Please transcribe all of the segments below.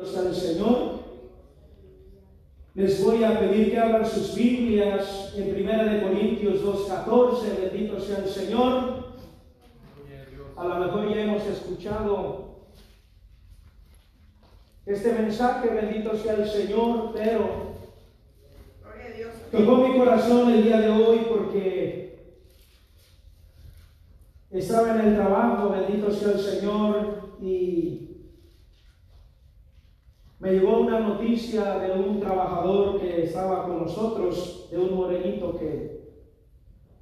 al Señor. Les voy a pedir que abran sus Biblias en Primera de Corintios 2.14, bendito sea el Señor. A lo mejor ya hemos escuchado este mensaje, bendito sea el Señor, pero tocó mi corazón el día de hoy porque estaba en el trabajo, bendito sea el Señor, y me llegó una noticia de un trabajador que estaba con nosotros, de un morenito que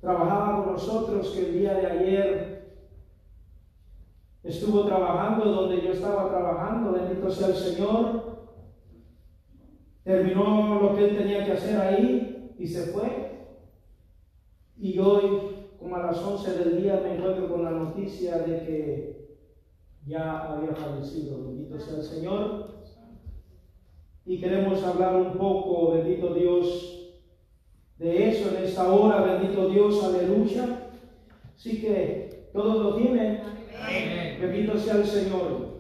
trabajaba con nosotros, que el día de ayer estuvo trabajando donde yo estaba trabajando, bendito sea el Señor. Terminó lo que él tenía que hacer ahí y se fue. Y hoy, como a las 11 del día, me encuentro con la noticia de que ya había fallecido. Bendito sea el Señor y queremos hablar un poco, bendito Dios, de eso en esta hora, bendito Dios, aleluya. Así que todos lo tienen. Bendito sea el Señor.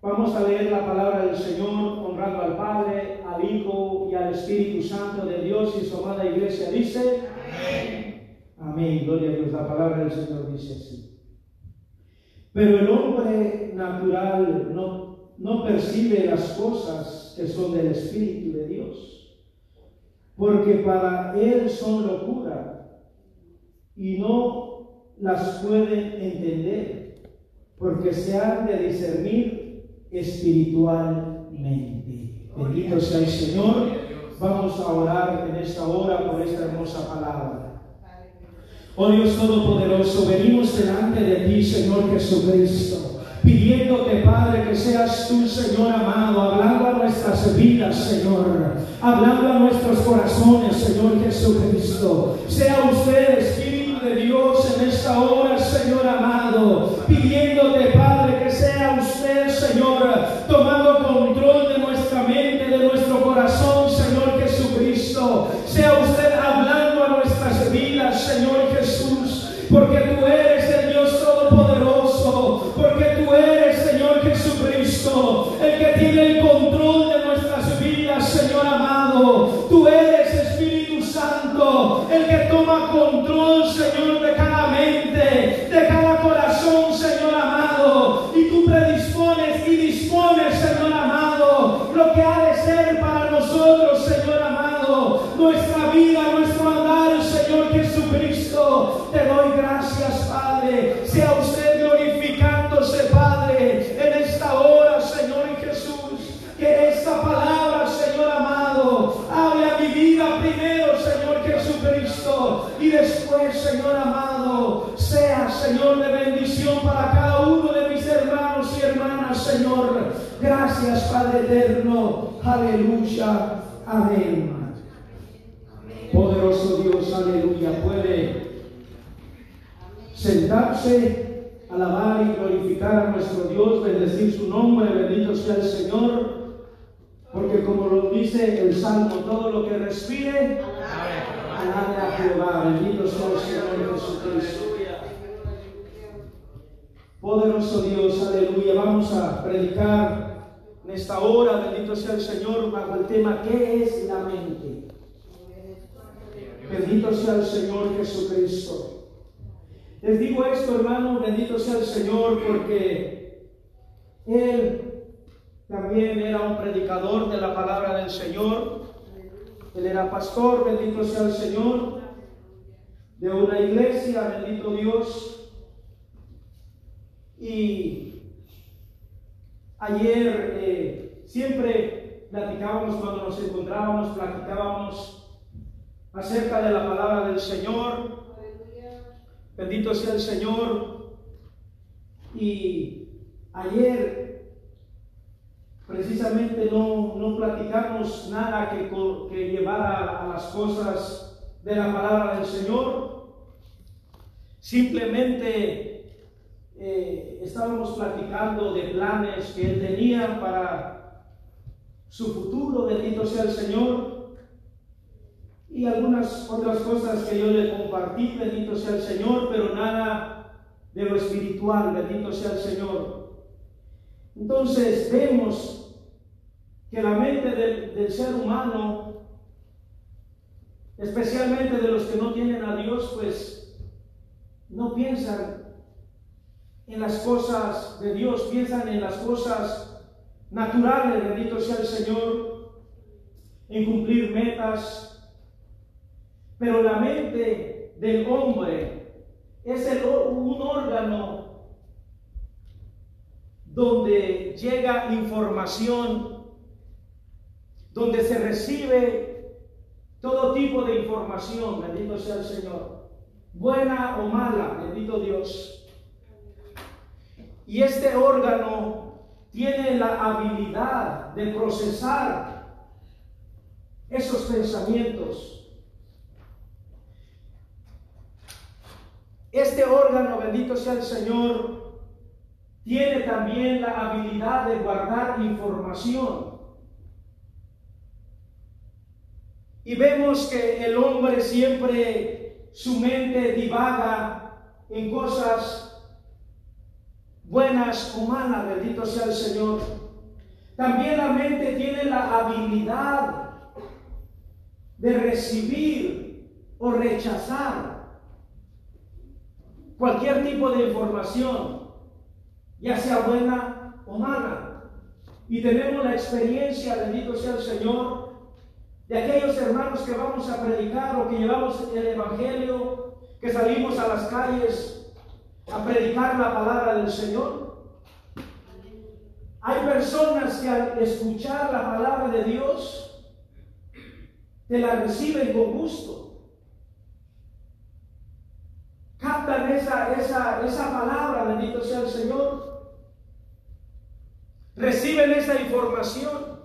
Vamos a leer la palabra del Señor honrando al Padre, al Hijo y al Espíritu Santo de Dios y su amada iglesia dice. Amén. Amén. Gloria a Dios. La palabra del Señor dice así. Pero el hombre natural no no percibe las cosas que son del Espíritu de Dios, porque para él son locura y no las pueden entender, porque se han de discernir espiritualmente. Bendito sea el Señor. Vamos a orar en esta hora por esta hermosa palabra. Oh Dios Todopoderoso, venimos delante de ti, Señor Jesucristo pidiéndote, Padre, que seas tú, Señor amado, hablando a nuestras vidas, Señor, hablando a nuestros corazones, Señor Jesucristo. Sea usted, Espíritu de Dios, en esta hora, Señor amado, pidiéndote, Padre, que sea usted, Señor, tomando Te doy gracias, Padre. Sea alabar y glorificar a nuestro Dios, bendecir su nombre, bendito sea el Señor. Porque como lo dice el Salmo, todo lo que respire, alabe a Jehová. Bendito sea el Señor Jesucristo. Poderoso Dios, aleluya. Vamos a predicar en esta hora, bendito sea el Señor, bajo el tema ¿qué es la mente? Bendito sea el Señor Jesucristo. Les digo esto, hermano, bendito sea el Señor, porque Él también era un predicador de la palabra del Señor. Él era pastor, bendito sea el Señor, de una iglesia, bendito Dios. Y ayer eh, siempre platicábamos cuando nos encontrábamos, platicábamos acerca de la palabra del Señor. Bendito sea el Señor. Y ayer precisamente no, no platicamos nada que, que llevara a las cosas de la palabra del Señor. Simplemente eh, estábamos platicando de planes que Él tenía para su futuro, bendito sea el Señor. Y algunas otras cosas que yo le compartí, bendito sea el Señor, pero nada de lo espiritual, bendito sea el Señor. Entonces vemos que la mente del, del ser humano, especialmente de los que no tienen a Dios, pues no piensan en las cosas de Dios, piensan en las cosas naturales, bendito sea el Señor, en cumplir metas. Pero la mente del hombre es el, un órgano donde llega información, donde se recibe todo tipo de información, bendito sea el Señor, buena o mala, bendito Dios. Y este órgano tiene la habilidad de procesar esos pensamientos. Este órgano, bendito sea el Señor, tiene también la habilidad de guardar información. Y vemos que el hombre siempre, su mente divaga en cosas buenas o malas, bendito sea el Señor. También la mente tiene la habilidad de recibir o rechazar cualquier tipo de información, ya sea buena o mala. Y tenemos la experiencia, bendito sea el Señor, de aquellos hermanos que vamos a predicar o que llevamos el Evangelio, que salimos a las calles a predicar la palabra del Señor. Hay personas que al escuchar la palabra de Dios, te la reciben con gusto. Captan esa, esa, esa palabra, bendito sea el Señor. Reciben esa información,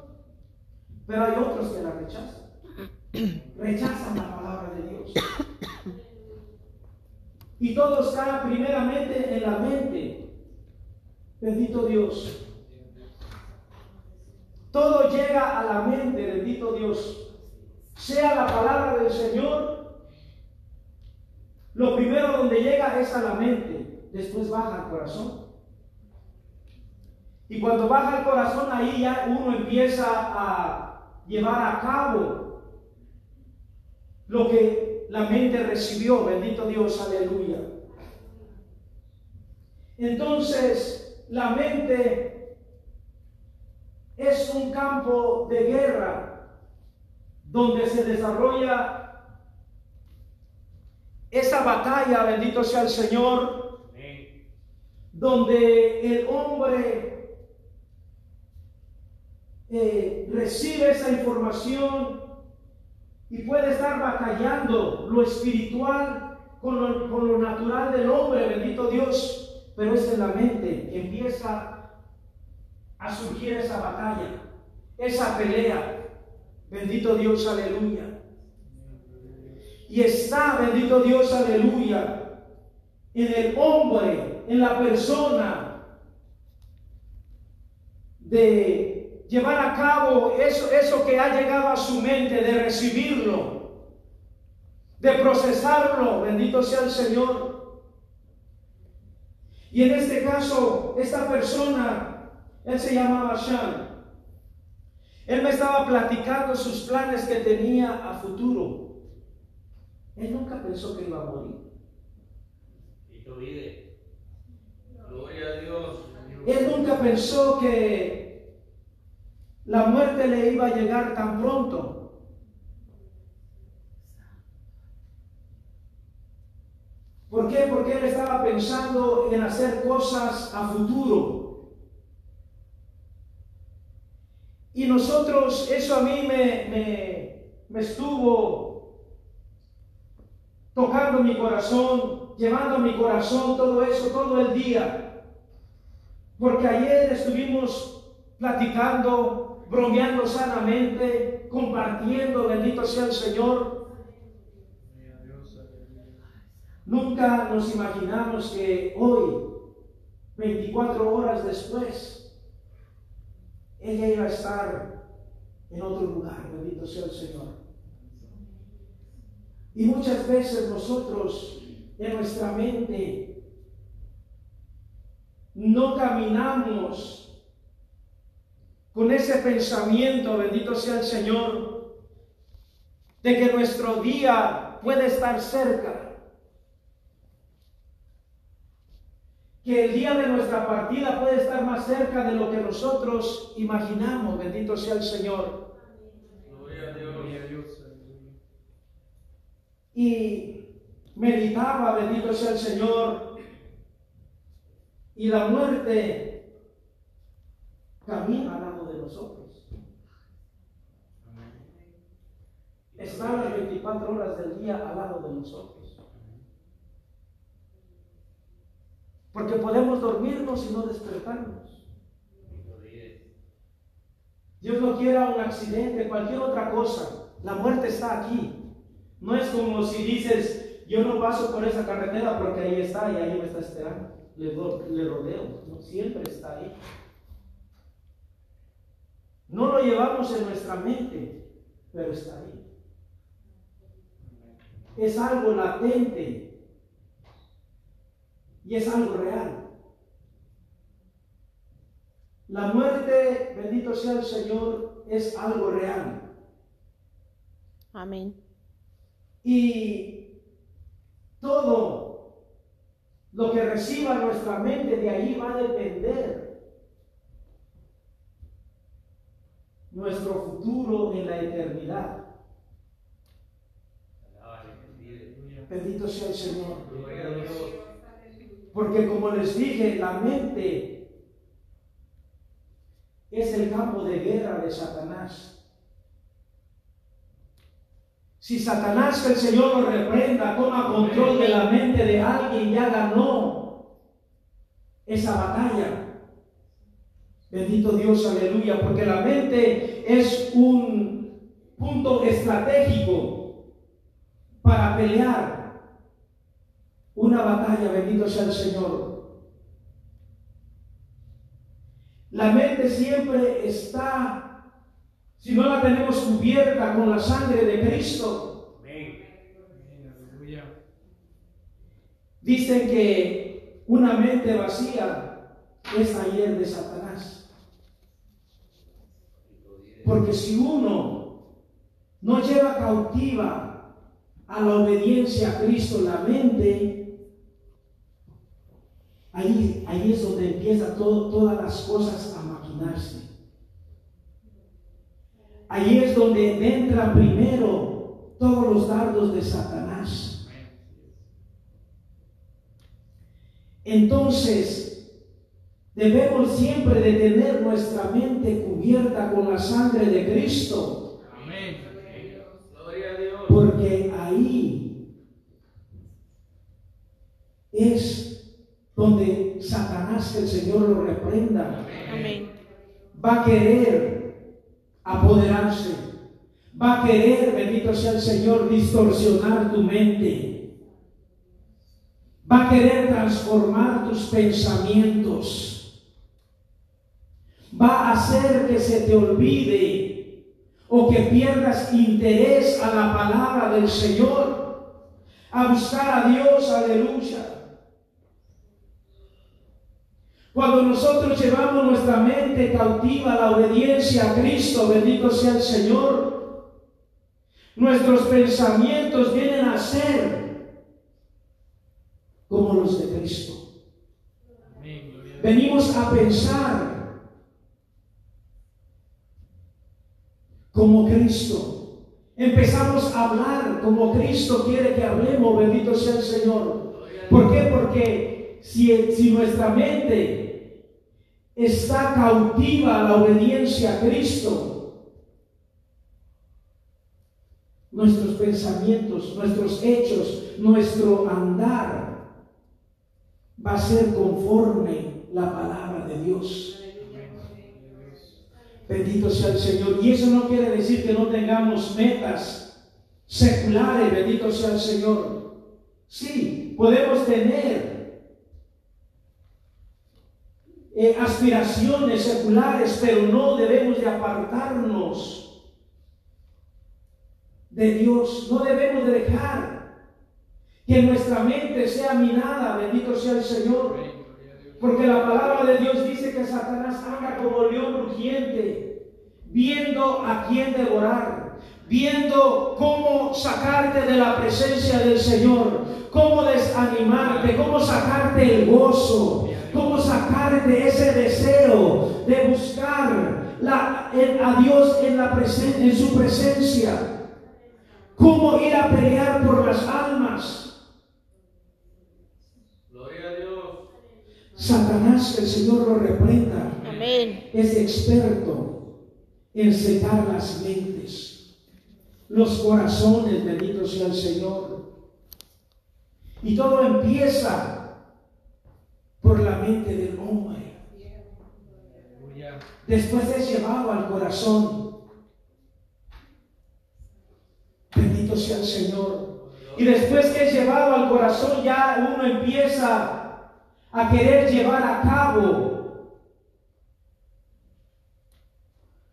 pero hay otros que la rechazan. Rechazan la palabra de Dios. Y todo está primeramente en la mente. Bendito Dios. Todo llega a la mente, bendito Dios. Sea la palabra del Señor, lo primero donde llega es a la mente, después baja al corazón. Y cuando baja al corazón, ahí ya uno empieza a llevar a cabo lo que la mente recibió, bendito Dios, aleluya. Entonces, la mente es un campo de guerra donde se desarrolla esa batalla, bendito sea el Señor, donde el hombre eh, recibe esa información y puede estar batallando lo espiritual con lo, natural del hombre, bendito Dios, pero es en la mente que empieza a surgir esa batalla, esa pelea. Bendito Dios, aleluya. Y está, bendito Dios, aleluya, en el hombre, en la persona de llevar a cabo eso, eso que ha llegado a su mente, de recibirlo, de procesarlo, bendito sea el Señor. Y en este caso, esta persona, él se llamaba Shan. Él me estaba platicando sus planes que tenía a futuro. Él nunca pensó que iba a morir. Y tú Gloria a Dios. Él nunca pensó que la muerte le iba a llegar tan pronto. ¿Por qué? Porque él estaba pensando en hacer cosas a futuro. Y nosotros, eso a mí me, me, estuvo tocando mi corazón, llevando mi corazón todo eso, todo el día. Porque ayer estuvimos platicando bromeando sanamente, compartiendo, bendito sea el Señor. Nunca nos imaginamos que hoy, 24 horas después, ella iba a estar en otro lugar, bendito sea el Señor. Y muchas veces nosotros en nuestra mente no caminamos con ese pensamiento, bendito sea el Señor, de que nuestro día puede estar cerca. Que el día de nuestra partida puede estar más cerca de lo que nosotros imaginamos, bendito sea el Señor. Gloria a Dios. Y meditaba, bendito sea el Señor, y la muerte camina al lado de nosotros. Está las 24 horas del día al lado de nosotros. Porque podemos dormirnos y no despertarnos. Dios no quiera un accidente, cualquier otra cosa. La muerte está aquí. No es como si dices, yo no paso por esa carretera porque ahí está y ahí me está esperando. Le, le rodeo. No, siempre está ahí. No lo llevamos en nuestra mente, pero está ahí. Es algo latente y es algo real. La muerte, bendito sea el Señor, es algo real. Amén. Y todo lo que reciba nuestra mente de ahí va a depender nuestro futuro en la eternidad. Bendito sea el Señor. Porque como les dije, la mente es el campo de guerra de Satanás. Si Satanás, que el Señor lo reprenda, toma control de la mente de alguien, ya ganó esa batalla. Bendito Dios, aleluya, porque la mente es un punto estratégico para pelear una batalla, bendito sea el Señor. La mente siempre está, si no la tenemos cubierta con la sangre de Cristo, dicen que una mente vacía es taller de Satanás. Porque si uno no lleva cautiva a la obediencia a Cristo la mente, ahí, ahí es donde empieza todo- todas las cosas a maquinarse. Ahí es donde entran primero todos los dardos de Satanás. Entonces, debemos siempre de tener nuestra mente cubierta con la sangre de Cristo, Amén. Gloria a Dios. porque ahí es donde Satanás, que el Señor lo reprenda, Amén. va a querer apoderarse, va a querer, bendito sea el Señor, distorsionar tu mente, va a querer transformar tus pensamientos, va a hacer que se te olvide o que pierdas interés a la palabra del Señor, a buscar a Dios, aleluya. Cuando nosotros llevamos nuestra mente cautiva a la obediencia a Cristo, bendito sea el Señor, nuestros pensamientos vienen a ser como los de Cristo. Venimos a pensar como Cristo. Empezamos a hablar como Cristo quiere que hablemos, bendito sea el Señor. ¿Por qué? Porque si, si nuestra mente está cautiva la obediencia a Cristo, nuestros pensamientos, nuestros hechos, nuestro andar va a ser conforme la palabra de Dios. Bendito sea el Señor. Y eso no quiere decir que no tengamos metas seculares, bendito sea el Señor. Sí, podemos tener eh, aspiraciones seculares, pero no debemos de apartarnos de Dios. No debemos de dejar que nuestra mente sea minada, bendito sea el Señor. Porque la palabra de Dios dice que Satanás anda como león rugiente, viendo a quién devorar, viendo cómo sacarte de la presencia del Señor, cómo desanimarte, cómo sacarte el gozo, sacarte ese deseo de buscar la- a Dios en, la presen- en su presencia, cómo ir a pelear por las almas. Gloria a Dios. Satanás, que el Señor lo reprenda, Amén. es experto en secar las mentes, los corazones, bendito sea el Señor. Y todo empieza por la mente del hombre. Después es llevado al corazón. Bendito sea el Señor. Y después que es llevado al corazón, ya uno empieza a querer llevar a cabo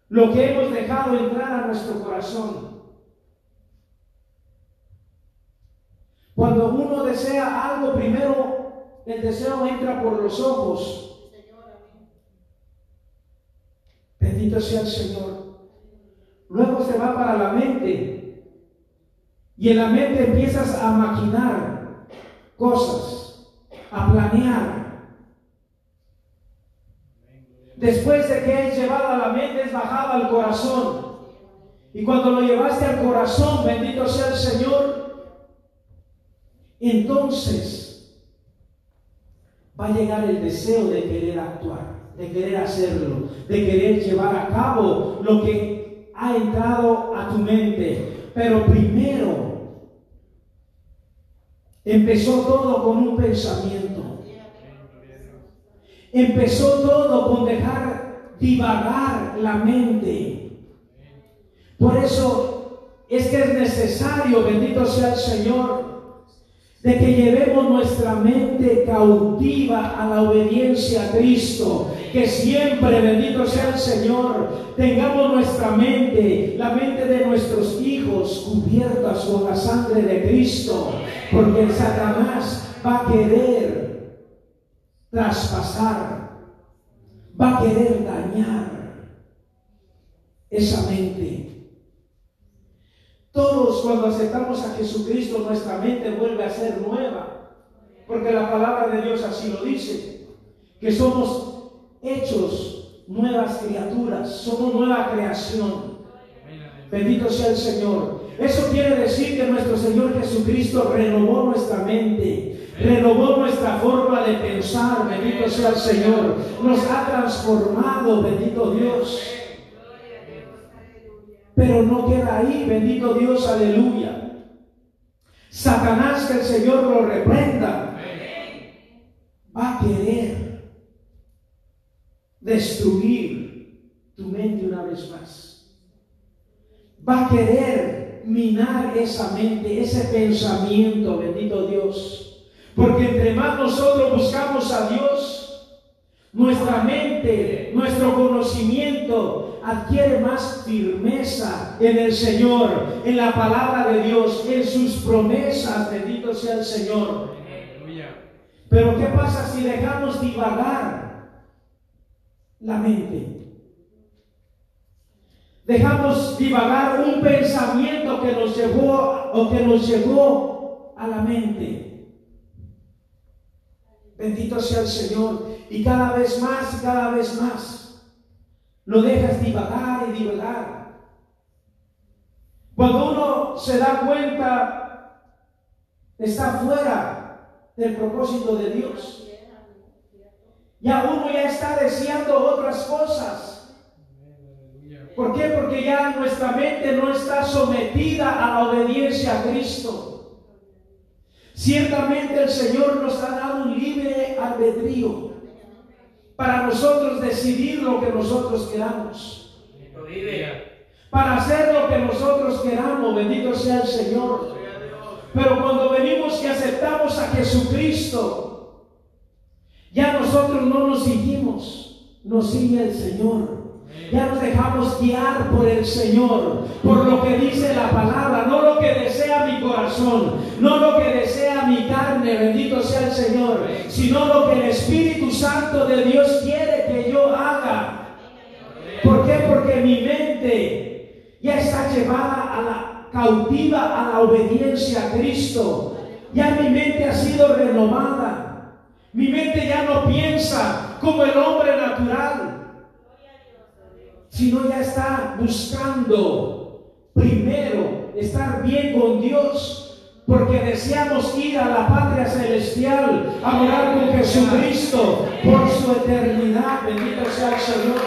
lo que hemos dejado entrar a nuestro corazón. Cuando uno desea algo, primero el deseo entra por los ojos. Bendito sea el Señor. Luego se va para la mente. Y en la mente empiezas a maquinar cosas, a planear. Después de que es llevado a la mente, es bajado al corazón. Y cuando lo llevaste al corazón, bendito sea el Señor, entonces va a llegar el deseo de querer actuar, de querer hacerlo, de querer llevar a cabo lo que ha entrado a tu mente. Pero primero empezó todo con un pensamiento. Empezó todo con dejar divagar la mente. Por eso es que es necesario, bendito sea el Señor, de que llevemos nuestra mente cautiva a la obediencia a Cristo. Que siempre, bendito sea el Señor, tengamos nuestra mente, la mente de nuestros hijos cubiertas con la sangre de Cristo. Porque el Satanás va a querer traspasar, va a querer dañar esa mente. Todos cuando aceptamos a Jesucristo nuestra mente vuelve a ser nueva, porque la palabra de Dios así lo dice, que somos hechos nuevas criaturas, somos nueva creación. Bendito sea el Señor. Eso quiere decir que nuestro Señor Jesucristo renovó nuestra mente, renovó nuestra forma de pensar. Bendito sea el Señor. Nos ha transformado, bendito Dios. Pero no queda ahí, bendito Dios, aleluya. Satanás, que el Señor lo reprenda, va a querer destruir tu mente una vez más. Va a querer minar esa mente, ese pensamiento, bendito Dios. Porque entre más nosotros buscamos a Dios, nuestra mente, nuestro conocimiento adquiere más firmeza en el Señor, en la palabra de Dios, en sus promesas, bendito sea el Señor. Pero ¿qué pasa si dejamos divagar la mente? Dejamos divagar un pensamiento que nos llevó o que nos llegó a la mente. Bendito sea el Señor. Y cada vez más cada vez más lo dejas divagar y divagar. Cuando uno se da cuenta, está fuera del propósito de Dios. Ya uno ya está deseando otras cosas. ¿Por qué? Porque ya nuestra mente no está sometida a la obediencia a Cristo. Ciertamente el Señor nos ha dado un libre albedrío para nosotros decidir lo que nosotros queramos, para hacer lo que nosotros queramos, bendito sea el Señor. Pero cuando venimos y aceptamos a Jesucristo, ya nosotros no nos seguimos, nos sigue el Señor. Ya nos dejamos guiar por el Señor, por lo que dice la palabra, no lo que desea mi corazón, no lo que desea mi carne, bendito sea el Señor, sino lo que el Espíritu Santo de Dios quiere que yo haga. ¿Por qué? Porque mi mente ya está llevada a la cautiva a la obediencia a Cristo. Ya mi mente ha sido renovada. Mi mente ya no piensa como el hombre natural, sino ya está buscando primero estar bien con Dios porque deseamos ir a la patria celestial a morar con Jesucristo por su eternidad. Bendito sea el Señor.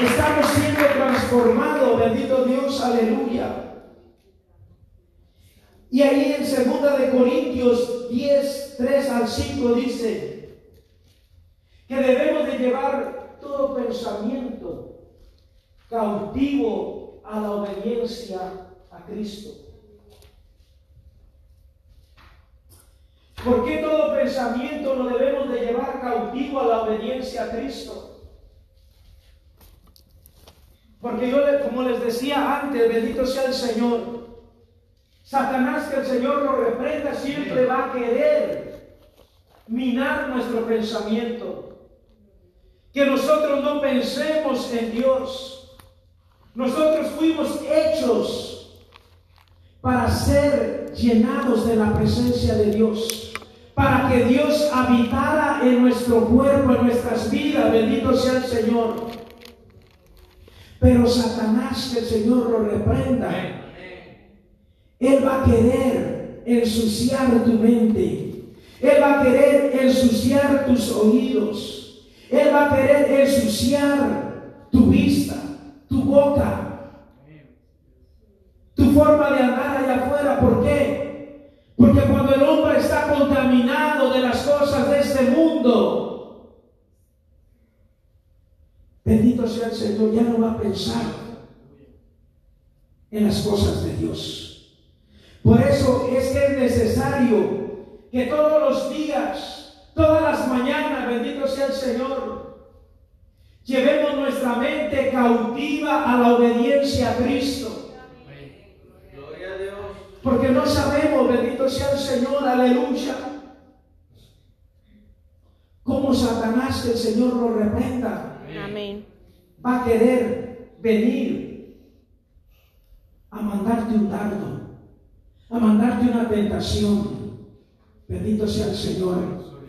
Estamos siendo transformados, bendito Dios, aleluya. Y ahí en 2 de Corintios 10, 3 al 5 dice que debemos de llevar todo pensamiento cautivo a la obediencia a Cristo. ¿Por qué todo pensamiento lo debemos de llevar cautivo a la obediencia a Cristo? Porque yo, como les decía antes, bendito sea el Señor, Satanás que el Señor lo reprenda siempre va a querer minar nuestro pensamiento. Que nosotros no pensemos en Dios. Nosotros fuimos hechos para ser llenados de la presencia de Dios, para que Dios habitara en nuestro cuerpo, en nuestras vidas, bendito sea el Señor. Pero Satanás, que el Señor lo reprenda, Él va a querer ensuciar tu mente, Él va a querer ensuciar tus oídos, Él va a querer ensuciar tu vista, tu boca, tu forma de andar allá afuera. ¿Por qué? Porque cuando el hombre está contaminado de las cosas de este mundo, bendito sea el Señor, ya no va a pensar en las cosas de Dios. Por eso es que es necesario que todos los días, todas las mañanas, bendito sea el Señor, llevemos nuestra mente cautiva a la obediencia a Cristo. Porque no sabemos, bendito sea el Señor, aleluya. Como Satanás, que el Señor lo reprenda, Amén. va a querer venir a mandarte un dardo, a mandarte una tentación. Bendito sea el Señor.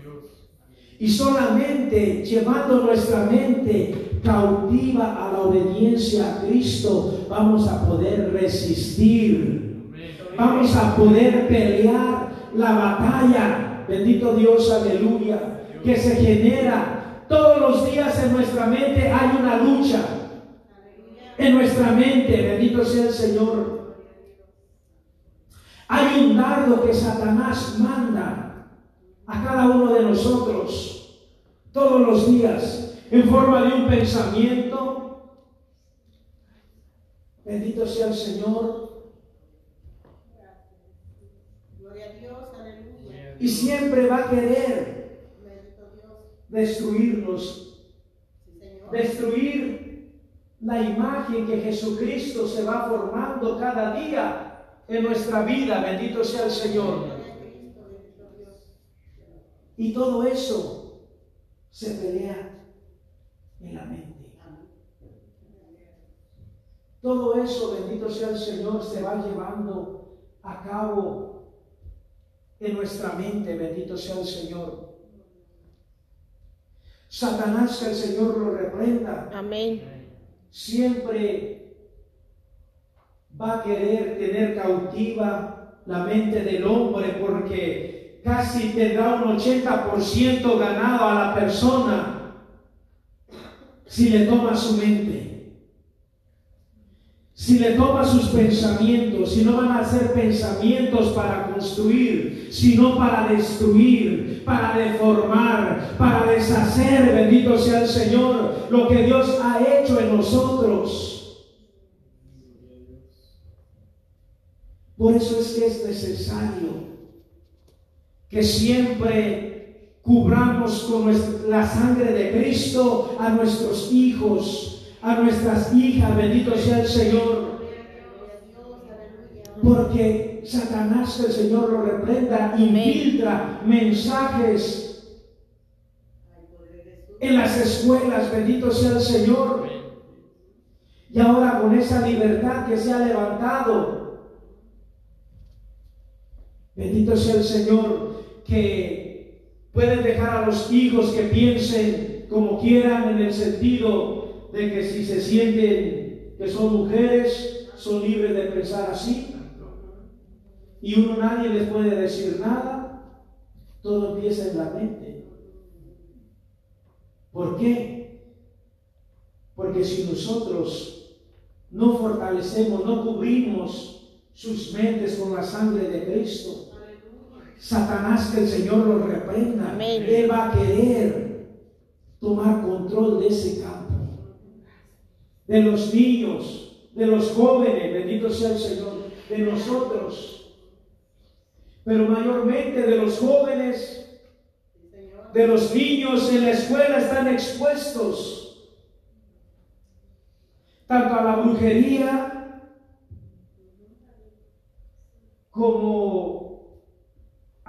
Y solamente llevando nuestra mente cautiva a la obediencia a Cristo, vamos a poder resistir vamos a poder pelear la batalla, bendito Dios, aleluya, que se genera todos los días en nuestra mente. Hay una lucha en nuestra mente, bendito sea el Señor. Hay un dardo que Satanás manda a cada uno de nosotros todos los días en forma de un pensamiento. Bendito sea el Señor. y siempre va a querer destruirnos, destruir la imagen que Jesucristo se va formando cada día en nuestra vida. Bendito sea el Señor. Y todo eso se pelea en la mente. Todo eso, bendito sea el Señor, se va llevando a cabo en nuestra mente, bendito sea el Señor. Satanás, que el Señor lo reprenda. Amén. Siempre va a querer tener cautiva la mente del hombre porque casi tendrá un 80% ganado a la persona si le toma su mente si le toma sus pensamientos, si no van a ser pensamientos para construir, sino para destruir, para deformar, para deshacer, bendito sea el Señor, lo que Dios ha hecho en nosotros. Por eso es que es necesario que siempre cubramos con la sangre de Cristo a nuestros hijos, a nuestras hijas, bendito sea el Señor. Porque Satanás, el Señor lo reprenda, infiltra mensajes en las escuelas, bendito sea el Señor. Y ahora con esa libertad que se ha levantado, bendito sea el Señor, que pueden dejar a los hijos que piensen como quieran en el sentido de que si se sienten que son mujeres, son libres de pensar así. Y uno nadie les puede decir nada. Todo empieza en la mente. ¿Por qué? Porque si nosotros no fortalecemos, no cubrimos sus mentes con la sangre de Cristo, Satanás que el Señor lo reprenda, Amén. Él va a querer tomar control de ese campo, de los niños, de los jóvenes, bendito sea el Señor, de nosotros, pero mayormente de los jóvenes, de los niños en la escuela están expuestos. Tanto a la brujería como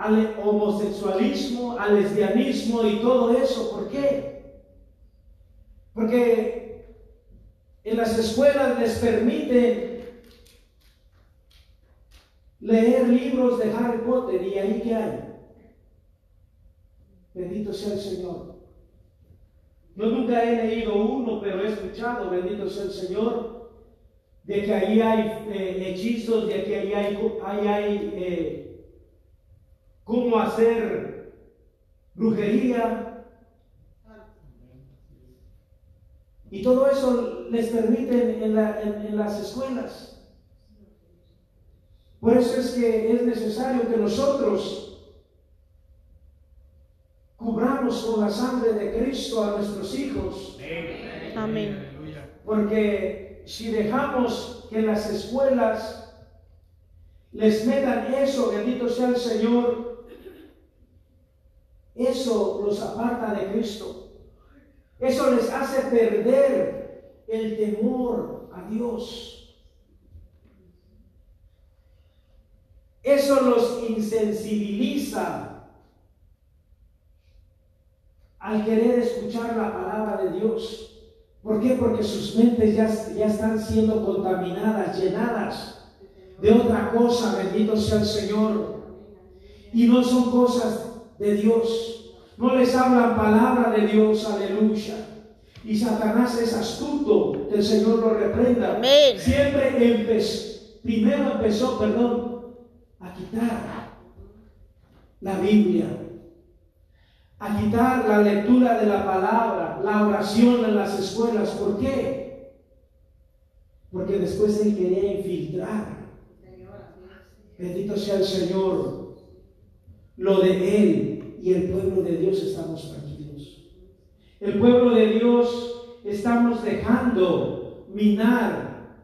al homosexualismo, al lesbianismo y todo eso. ¿Por qué? Porque en las escuelas les permiten leer libros de Harry Potter y ahí qué hay. Bendito sea el Señor. Yo nunca he leído uno, pero he escuchado, bendito sea el Señor, de que ahí hay eh, hechizos, de que ahí hay, ahí hay eh, cómo hacer brujería. Y todo eso les permiten en, la- en- en las escuelas. Por eso es que es necesario que nosotros cubramos con la sangre de Cristo a nuestros hijos. Amén. Porque si dejamos que las escuelas les metan eso, bendito sea el Señor, eso los aparta de Cristo. Eso les hace perder el temor a Dios. Eso los insensibiliza al querer escuchar la palabra de Dios. ¿Por qué? Porque sus mentes ya, ya están siendo contaminadas, llenadas de otra cosa, bendito sea el Señor. Y no son cosas de Dios. No les hablan palabra de Dios, aleluya. Y Satanás es astuto, que el Señor lo reprenda. Amén. Siempre empezó, primero empezó, perdón, a quitar la Biblia, a quitar la lectura de la palabra, la oración en las escuelas. ¿Por qué? Porque después él quería infiltrar. Bendito sea el Señor. Lo de él y el pueblo de Dios estamos tranquilos. El pueblo de Dios estamos dejando minar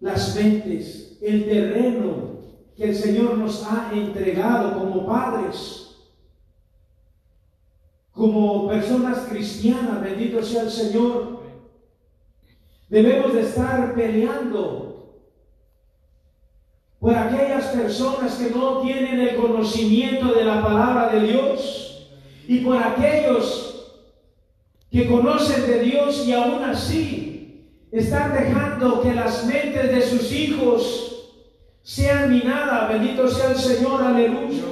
las mentes, el terreno que el Señor nos ha entregado como padres como personas cristianas, bendito sea el Señor, debemos de estar peleando por aquellas personas que no tienen el conocimiento de la palabra de Dios y por aquellos que conocen de Dios y aún así están dejando que las mentes de sus hijos sean minadas, bendito sea el Señor, aleluya.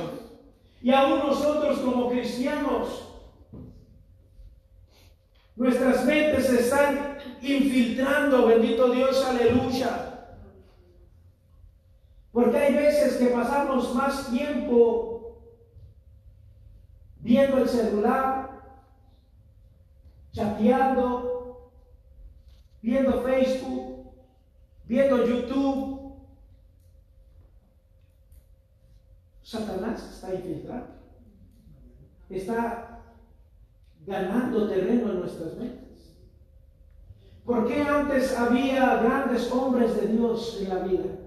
Y aún nosotros como cristianos Nuestras mentes se están infiltrando, bendito Dios, aleluya. Porque hay veces que pasamos más tiempo viendo el celular, chateando, viendo Facebook, viendo YouTube. Satanás está infiltrando. Está ganando terreno en nuestras mentes. ¿Por qué antes había grandes hombres de Dios en la vida?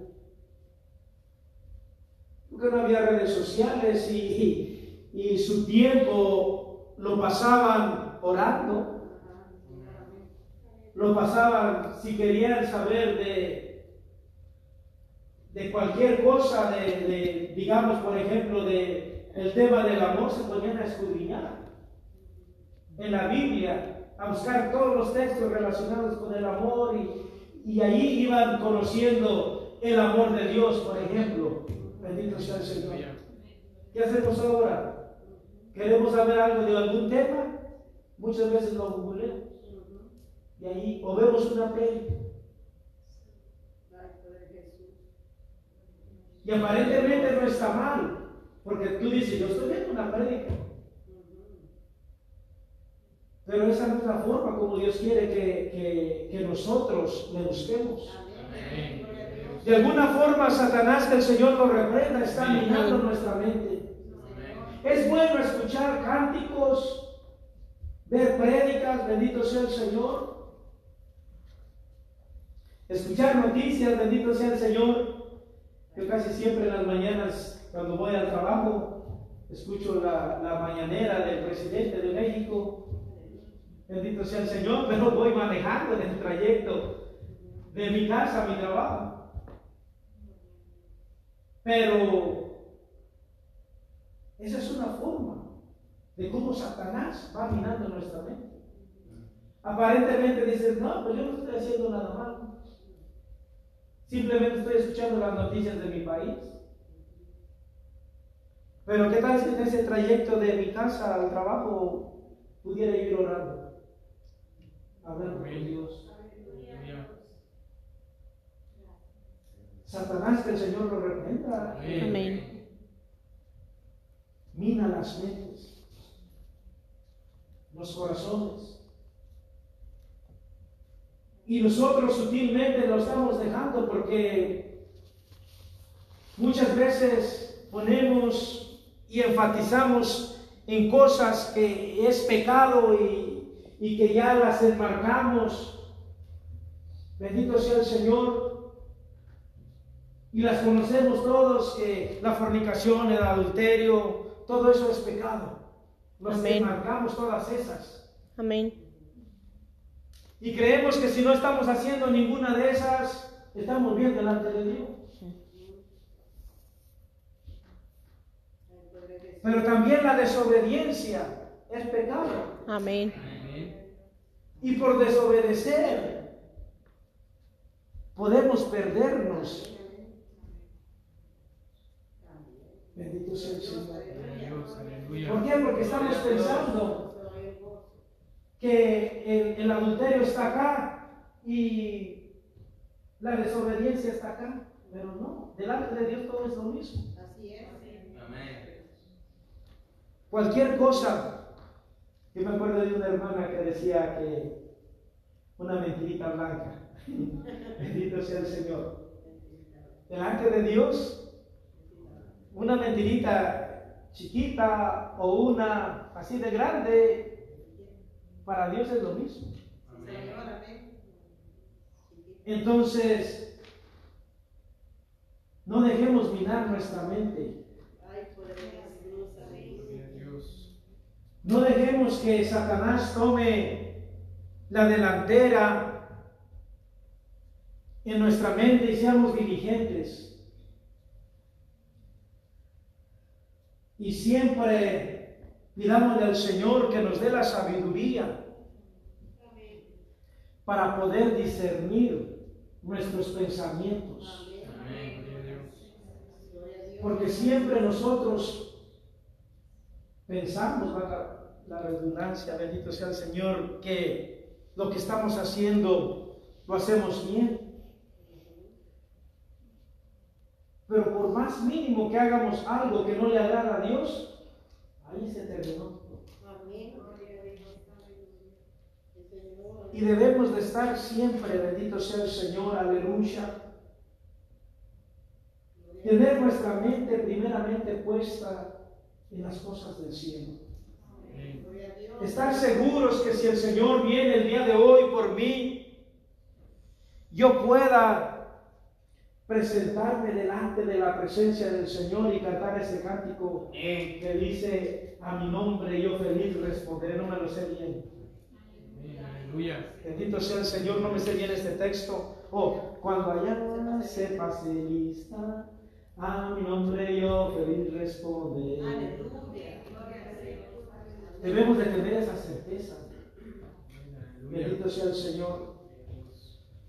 Porque no había redes sociales y, y, su tiempo lo pasaban orando. Lo pasaban, si querían saber de, de cualquier cosa, de, de, digamos, por ejemplo, de el tema del amor, se ponían a escudriñar. en la Biblia a buscar todos los textos relacionados con el amor y, y ahí iban conociendo el amor de Dios, por ejemplo. Bendito sea el Señor. ¿Qué hacemos ahora? ¿Queremos saber algo de algún tema? Muchas veces lo googleamos. Y ahí, o vemos una peli. Y aparentemente no está mal, porque tú dices, yo estoy viendo una prédica. Pero esa no es la forma como Dios quiere que, que- que nosotros le busquemos. Amén. De alguna forma, Satanás, que el Señor lo reprenda, está minando nuestra mente. Es bueno escuchar cánticos, ver prédicas, bendito sea el Señor. Escuchar noticias, bendito sea el Señor. Yo casi siempre en las mañanas, cuando voy al trabajo, escucho la, la mañanera del presidente de México. Bendito sea el Señor, pero voy manejando en el trayecto de mi casa a mi trabajo. Pero esa es una forma de cómo Satanás va minando nuestra mente. Aparentemente dices, no, pues yo no estoy haciendo nada malo. Simplemente estoy escuchando las noticias de mi país. Pero ¿qué tal si en ese trayecto de mi casa al trabajo pudiera ir orando? Hablando con Dios. Aleluya. Satanás, que el Señor lo reprenda. Amén. mina las mentes, los corazones. Y nosotros sutilmente lo estamos dejando porque muchas veces ponemos y enfatizamos en cosas que es pecado y, y que ya las enmarcamos. Bendito sea el Señor. Y las conocemos todos, que la fornicación, el adulterio, todo eso es pecado. Nos enmarcamos todas esas. Amén. Y creemos que si no estamos haciendo ninguna de esas, estamos bien delante de Dios. Pero también la desobediencia es pecado. Amén. Y por desobedecer podemos perdernos. Bendito sea el Señor. ¿Por qué? Porque estamos pensando que el, el adulterio está acá y la desobediencia está acá. Pero no, delante de Dios todo es lo mismo. Amén. Cualquier cosa. Yo me acuerdo de una hermana que decía que una mentirita blanca. Bendito sea el Señor. Delante de Dios, una mentirita chiquita o una así de grande, para Dios es lo mismo. Entonces, no dejemos minar nuestra mente. No dejemos que Satanás tome la delantera en nuestra mente y seamos diligentes. Y siempre pidámosle al Señor que nos dé la sabiduría para poder discernir nuestros pensamientos. Porque siempre nosotros pensamos, valga la redundancia, bendito sea el Señor, que lo que estamos haciendo lo hacemos bien. Pero por más mínimo que hagamos algo que no le agrada a Dios, ahí se terminó. Y debemos de estar siempre, bendito sea el Señor, aleluya. Tener nuestra mente primeramente puesta en las cosas del cielo. Estar seguros que si el Señor viene el día de hoy por mí, yo pueda presentarme delante de la presencia del Señor y cantar ese cántico que dice, a mi nombre yo feliz responderé, no me lo sé bien. Aleluya. Bendito sea el Señor, no me sé bien este texto. Oh, cuando allá se pase lista, a mi nombre yo feliz responderé. Debemos de tener esa certeza. Aleluya. Bendito sea el Señor.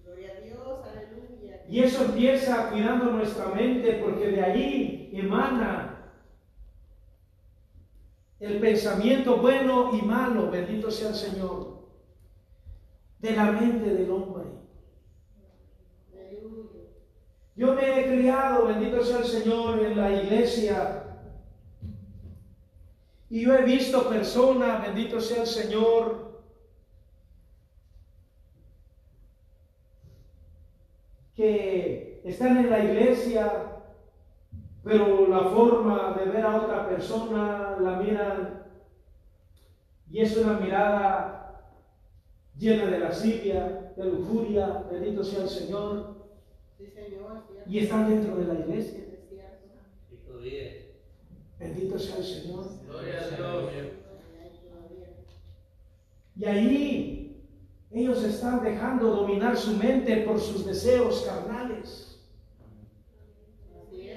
Gloria a Dios, aleluya. Y eso empieza cuidando nuestra mente porque de ahí emana el pensamiento bueno y malo, bendito sea el Señor, de la mente del hombre. Yo me he criado, bendito sea el Señor, en la iglesia. Y yo he visto personas, bendito sea el Señor, que están en la iglesia, pero la forma de ver a otra persona la miran y es una mirada llena de lascivia, de lujuria, bendito sea el Señor, Sí, Señor, cierto. y están dentro de la iglesia. Bendito sea el Señor. Gloria a Dios. Y ahí ellos están dejando dominar su mente por sus deseos carnales.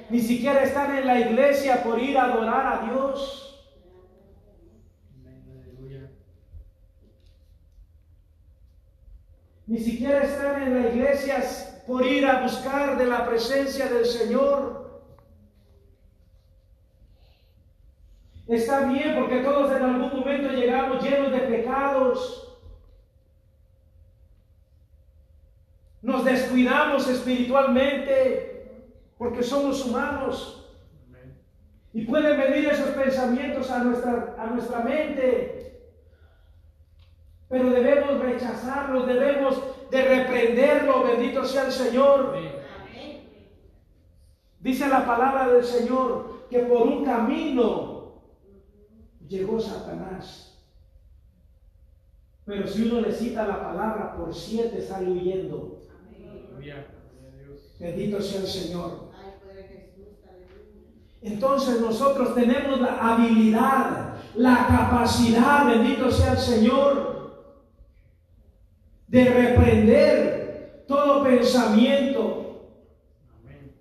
Ni siquiera están en la iglesia por ir a adorar a Dios. Ni siquiera están en la iglesia por ir a buscar de la presencia del Señor. Está bien porque todos en algún momento llegamos llenos de pecados. Nos descuidamos espiritualmente porque somos humanos. Y pueden venir esos pensamientos a nuestra, a nuestra mente. Pero debemos rechazarlos, debemos de reprenderlo, bendito sea el Señor. Dice la palabra del Señor que por un camino llegó Satanás. Pero si uno le cita la palabra, por siete sale huyendo. Aleluya. Gloria a Dios. Bendito sea el Señor. Entonces nosotros tenemos la habilidad, la capacidad, bendito sea el Señor, de reprender todo pensamiento, Amén.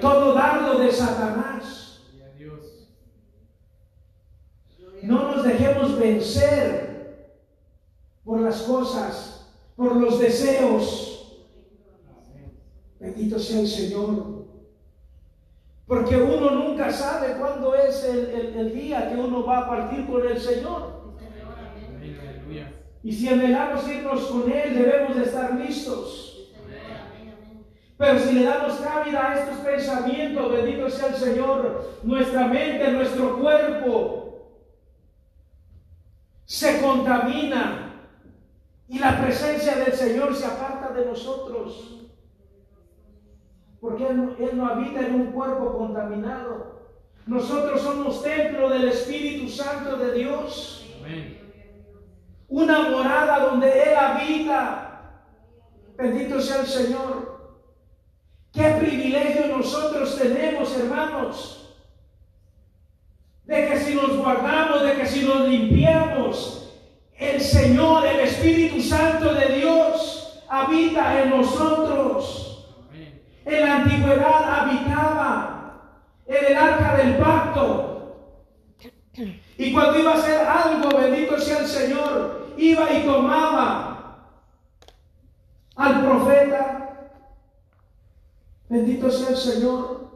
Todo dardo de Satanás. A Dios. No nos dejemos vencer por las cosas, por los deseos. Bendito sea el Señor. Porque uno nunca sabe cuándo es el, el- día que uno va a partir con el Señor. Y si anhelamos irnos con Él, debemos de estar listos. Pero si le damos cabida a estos pensamientos, bendito sea el Señor, nuestra mente, nuestro cuerpo se contamina y la presencia del Señor se aparta de nosotros. Porque Él, no- Él no habita en un cuerpo contaminado. Nosotros somos templo del Espíritu Santo de Dios. Amén. Una morada donde Él habita. Bendito sea el Señor. Qué privilegio nosotros tenemos, hermanos. De que si nos guardamos, de que si nos limpiamos, el Señor, el Espíritu Santo de Dios, habita en nosotros. Habitaba en el arca del pacto. Y cuando iba a hacer algo, bendito sea el Señor, iba y tomaba al profeta. Bendito sea el Señor.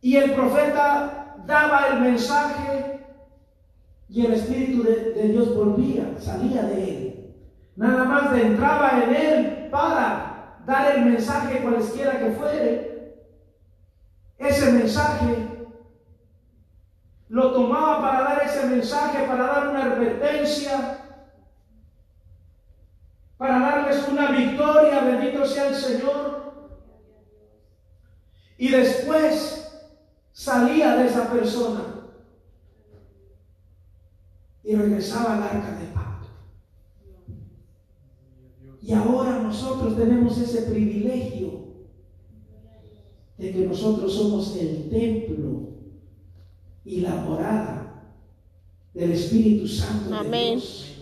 Y el profeta daba el mensaje y el Espíritu de, de Dios volvía, salía de él. Nada más entraba en él para dar el mensaje cualesquiera que fuere. Ese mensaje lo tomaba para dar ese mensaje, para dar una advertencia, para darles una victoria, bendito sea el Señor. Y después salía de esa persona y regresaba al arca pacto. Y ahora nosotros tenemos ese privilegio de que nosotros somos el templo y la morada del Espíritu Santo de Amén. Dios.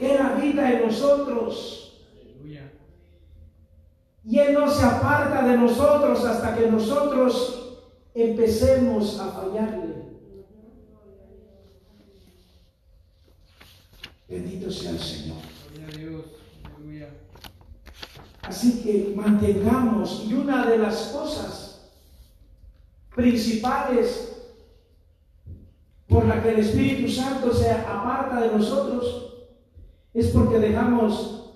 Él habita en nosotros Aleluya. y Él no se aparta de nosotros hasta que nosotros empecemos a fallarle. Bendito sea el Señor. Gloria a Dios. Así que mantengamos, y una de las cosas principales por la que el Espíritu Santo se aparta de nosotros es porque dejamos,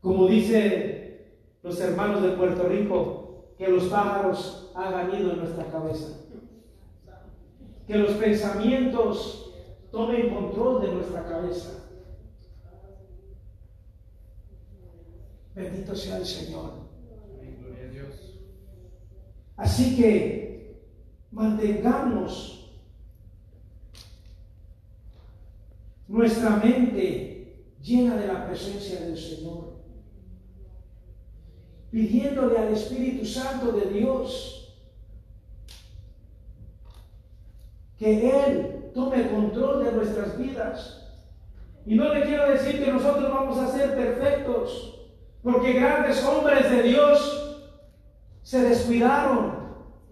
como dice los hermanos de Puerto Rico, que los pájaros hagan nido en nuestra cabeza. Que los pensamientos tomen control de nuestra cabeza. Bendito sea el Señor. Amén. Gloria a Dios. Así que mantengamos nuestra mente llena de la presencia del Señor, pidiéndole al Espíritu Santo de Dios que Él tome control de nuestras vidas. Y no le quiero decir que nosotros vamos a ser perfectos, porque grandes hombres de Dios se descuidaron,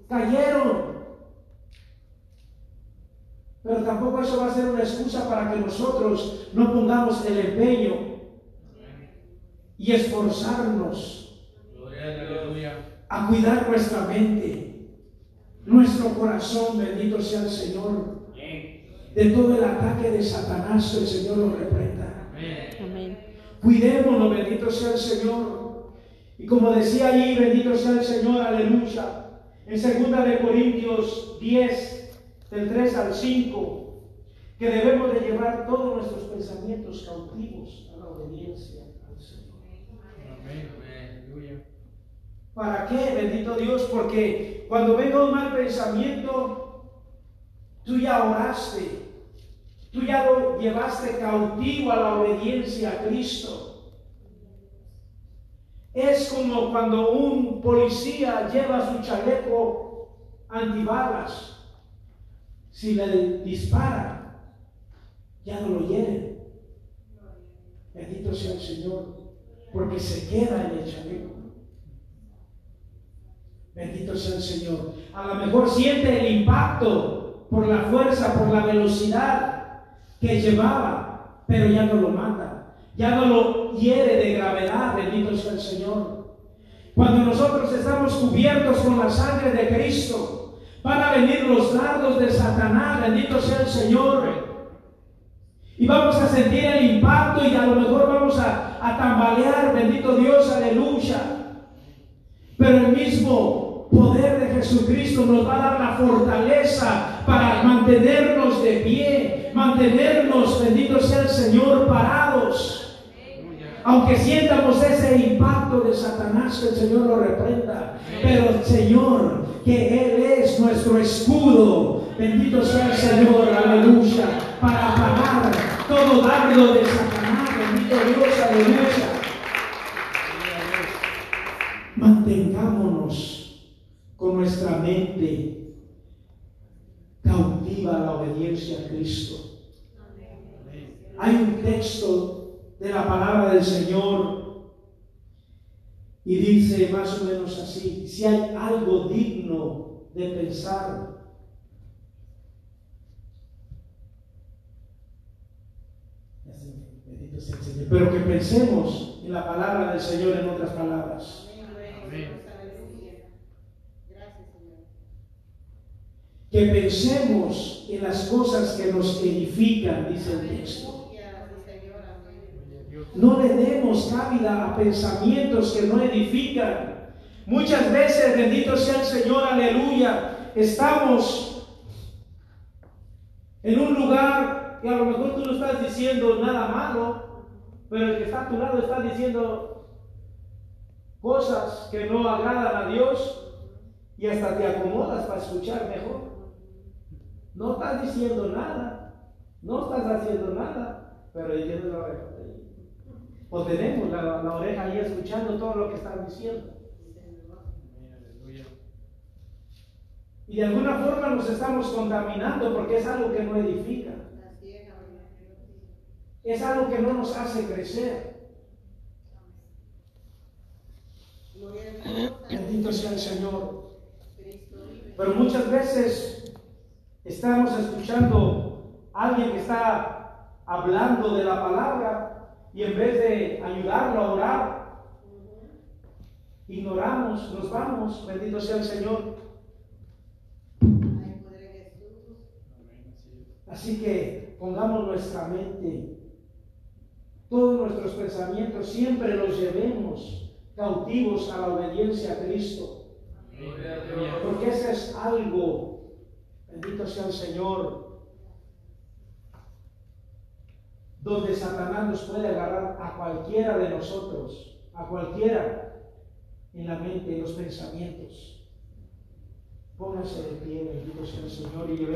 cayeron. Pero tampoco eso va a ser una excusa para que nosotros no pongamos el empeño y esforzarnos a cuidar nuestra mente, nuestro corazón, bendito sea el Señor, de todo el ataque de Satanás, el Señor lo reprenda. Amén. Amén. Cuidémonos, bendito sea el Señor. Y como decía allí, bendito sea el Señor, aleluya. En segunda de Corintios 10, del 3 al 5, que debemos de llevar todos nuestros pensamientos cautivos a la obediencia al Señor. Amén. Aleluya. ¿Para qué, bendito Dios? Porque cuando venga un mal pensamiento, tú ya oraste, tú ya llevaste cautivo a la obediencia a Cristo. Es como cuando un policía lleva su chaleco antibalas. Si le dispara, ya no lo hieren. Bendito sea el Señor, porque se queda en el chaleco. Bendito sea el Señor. A lo mejor siente el impacto por la fuerza, por la velocidad que llevaba, pero ya no lo mata. Ya no lo hiere de gravedad. Bendito sea el Señor. Cuando nosotros estamos cubiertos con la sangre de Cristo, van a venir los dardos de Satanás. Bendito sea el Señor. Y vamos a sentir el impacto y a lo mejor vamos a, a tambalear. Bendito Dios, aleluya. Pero el mismo poder de Jesucristo nos va a dar la fortaleza para mantenernos de pie, mantenernos, bendito sea el Señor, parados. Aunque sientamos ese impacto de Satanás, que el Señor lo reprenda. Pero el Señor, que Él es nuestro escudo, bendito sea el Señor, aleluya, para apagar todo dardo de Satanás, bendito Dios, aleluya. Mantengámonos con nuestra mente cautiva la obediencia a Cristo. Hay un texto de la palabra del Señor y dice más o menos así, si hay algo digno de pensar, pero que pensemos en la palabra del Señor en otras palabras. Amén. Gracias, Señor. Que pensemos en las cosas que nos edifican, dice el texto. No le demos cabida a pensamientos que no edifican. Muchas veces, bendito sea el Señor, aleluya, estamos en un lugar que a lo mejor tú no estás diciendo nada malo, pero el que está a tu lado está diciendo cosas que no agradan a Dios y hasta te acomodas para escuchar mejor. No estás diciendo nada, no estás haciendo nada, pero diciendo la oreja. O tenemos la, la oreja ahí escuchando todo lo que están diciendo. Y de alguna forma nos estamos contaminando porque es algo que no edifica. Es, algo que no nos hace crecer. Bendito sea el Señor. Pero muchas veces estamos escuchando a alguien que está hablando de la palabra y en vez de ayudarlo a orar, ignoramos, nos vamos, bendito sea el Señor. Así que pongamos nuestra mente, todos nuestros pensamientos, siempre los llevemos cautivos a la obediencia a Cristo. Porque ese es algo, bendito sea el Señor, donde Satanás nos puede agarrar a cualquiera de nosotros, a cualquiera en la mente, en los pensamientos. Pónganse de pie, bendito sea el Señor, y